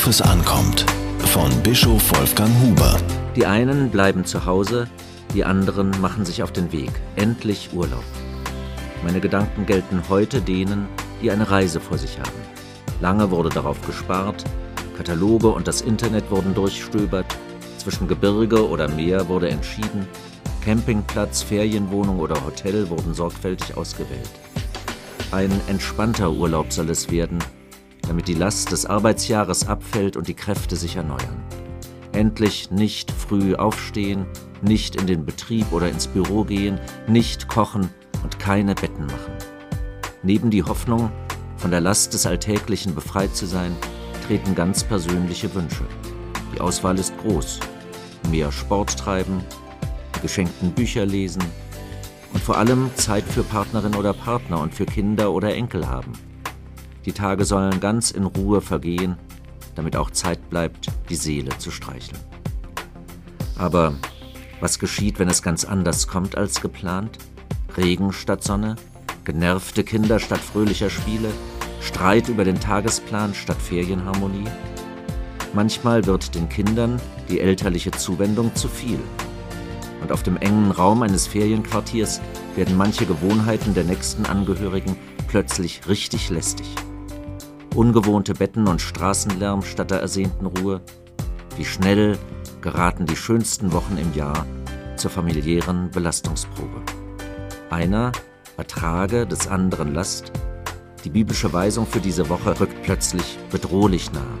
Worauf es ankommt. Von Bischof Wolfgang Huber. Die einen bleiben zu Hause, die anderen machen sich auf den Weg. Endlich Urlaub. Meine Gedanken gelten heute denen, die eine Reise vor sich haben. Lange wurde darauf gespart, Kataloge und das Internet wurden durchstöbert, zwischen Gebirge oder Meer wurde entschieden, Campingplatz, Ferienwohnung oder Hotel wurden sorgfältig ausgewählt. Ein entspannter Urlaub soll es werden, damit die Last des Arbeitsjahres abfällt und die Kräfte sich erneuern. Endlich nicht früh aufstehen, nicht in den Betrieb oder ins Büro gehen, nicht kochen und keine Betten machen. Neben die Hoffnung, von der Last des Alltäglichen befreit zu sein, treten ganz persönliche Wünsche. Die Auswahl ist groß. Mehr Sport treiben, die geschenkten Bücher lesen und vor allem Zeit für Partnerin oder Partner und für Kinder oder Enkel haben. Die Tage sollen ganz in Ruhe vergehen, damit auch Zeit bleibt, die Seele zu streicheln. Aber was geschieht, wenn es ganz anders kommt als geplant? Regen statt Sonne, genervte Kinder statt fröhlicher Spiele, Streit über den Tagesplan statt Ferienharmonie? Manchmal wird den Kindern die elterliche Zuwendung zu viel. Und auf dem engen Raum eines Ferienquartiers werden manche Gewohnheiten der nächsten Angehörigen plötzlich richtig lästig. Ungewohnte Betten und Straßenlärm statt der ersehnten Ruhe. Wie schnell geraten die schönsten Wochen im Jahr zur familiären Belastungsprobe. Einer ertrage des anderen Last. Die biblische Weisung für diese Woche rückt plötzlich bedrohlich nahe.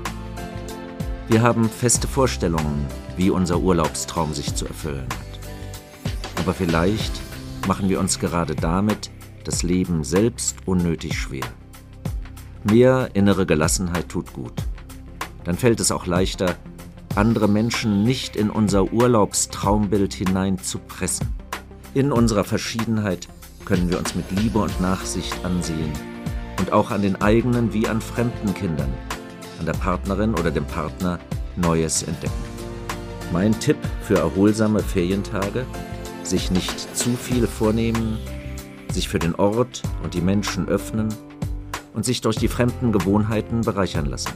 Wir haben feste Vorstellungen, wie unser Urlaubstraum sich zu erfüllen hat. Aber vielleicht machen wir uns gerade damit das Leben selbst unnötig schwer. Mehr innere Gelassenheit tut gut. Dann fällt es auch leichter, andere Menschen nicht in unser Urlaubstraumbild hinein zu pressen. In unserer Verschiedenheit können wir uns mit Liebe und Nachsicht ansehen und auch an den eigenen wie an fremden Kindern, an der Partnerin oder dem Partner Neues entdecken. Mein Tipp für erholsame Ferientage, sich nicht zu viel vornehmen, sich für den Ort und die Menschen öffnen und sich durch die fremden Gewohnheiten bereichern lassen.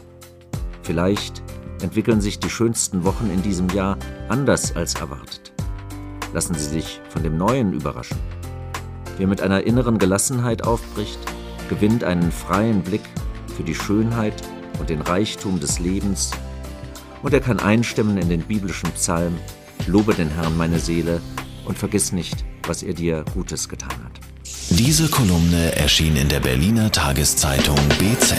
Vielleicht entwickeln sich die schönsten Wochen in diesem Jahr anders als erwartet. Lassen Sie sich von dem Neuen überraschen. Wer mit einer inneren Gelassenheit aufbricht, gewinnt einen freien Blick für die Schönheit und den Reichtum des Lebens und er kann einstimmen in den biblischen Psalm, Lobe den Herrn meine Seele und vergiss nicht, was er dir Gutes getan hat. Diese Kolumne erschien in der Berliner Tageszeitung BZ.